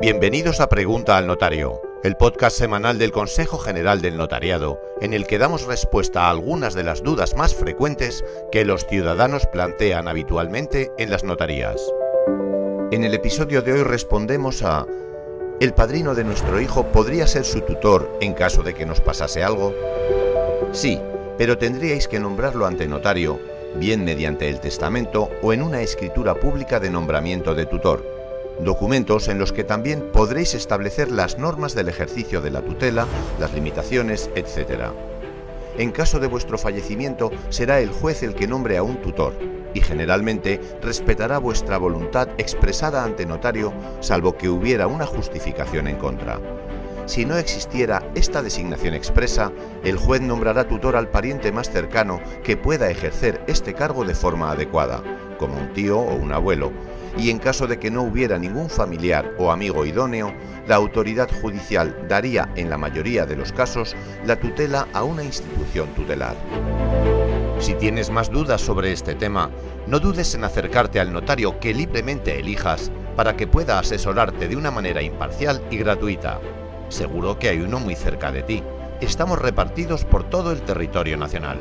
Bienvenidos a Pregunta al Notario, el podcast semanal del Consejo General del Notariado, en el que damos respuesta a algunas de las dudas más frecuentes que los ciudadanos plantean habitualmente en las notarías. En el episodio de hoy respondemos a ¿El padrino de nuestro hijo podría ser su tutor en caso de que nos pasase algo? Sí, pero tendríais que nombrarlo ante notario, bien mediante el testamento o en una escritura pública de nombramiento de tutor documentos en los que también podréis establecer las normas del ejercicio de la tutela, las limitaciones, etc. En caso de vuestro fallecimiento, será el juez el que nombre a un tutor y generalmente respetará vuestra voluntad expresada ante notario, salvo que hubiera una justificación en contra. Si no existiera esta designación expresa, el juez nombrará tutor al pariente más cercano que pueda ejercer este cargo de forma adecuada, como un tío o un abuelo, y en caso de que no hubiera ningún familiar o amigo idóneo, la autoridad judicial daría, en la mayoría de los casos, la tutela a una institución tutelar. Si tienes más dudas sobre este tema, no dudes en acercarte al notario que libremente elijas para que pueda asesorarte de una manera imparcial y gratuita. Seguro que hay uno muy cerca de ti. Estamos repartidos por todo el territorio nacional.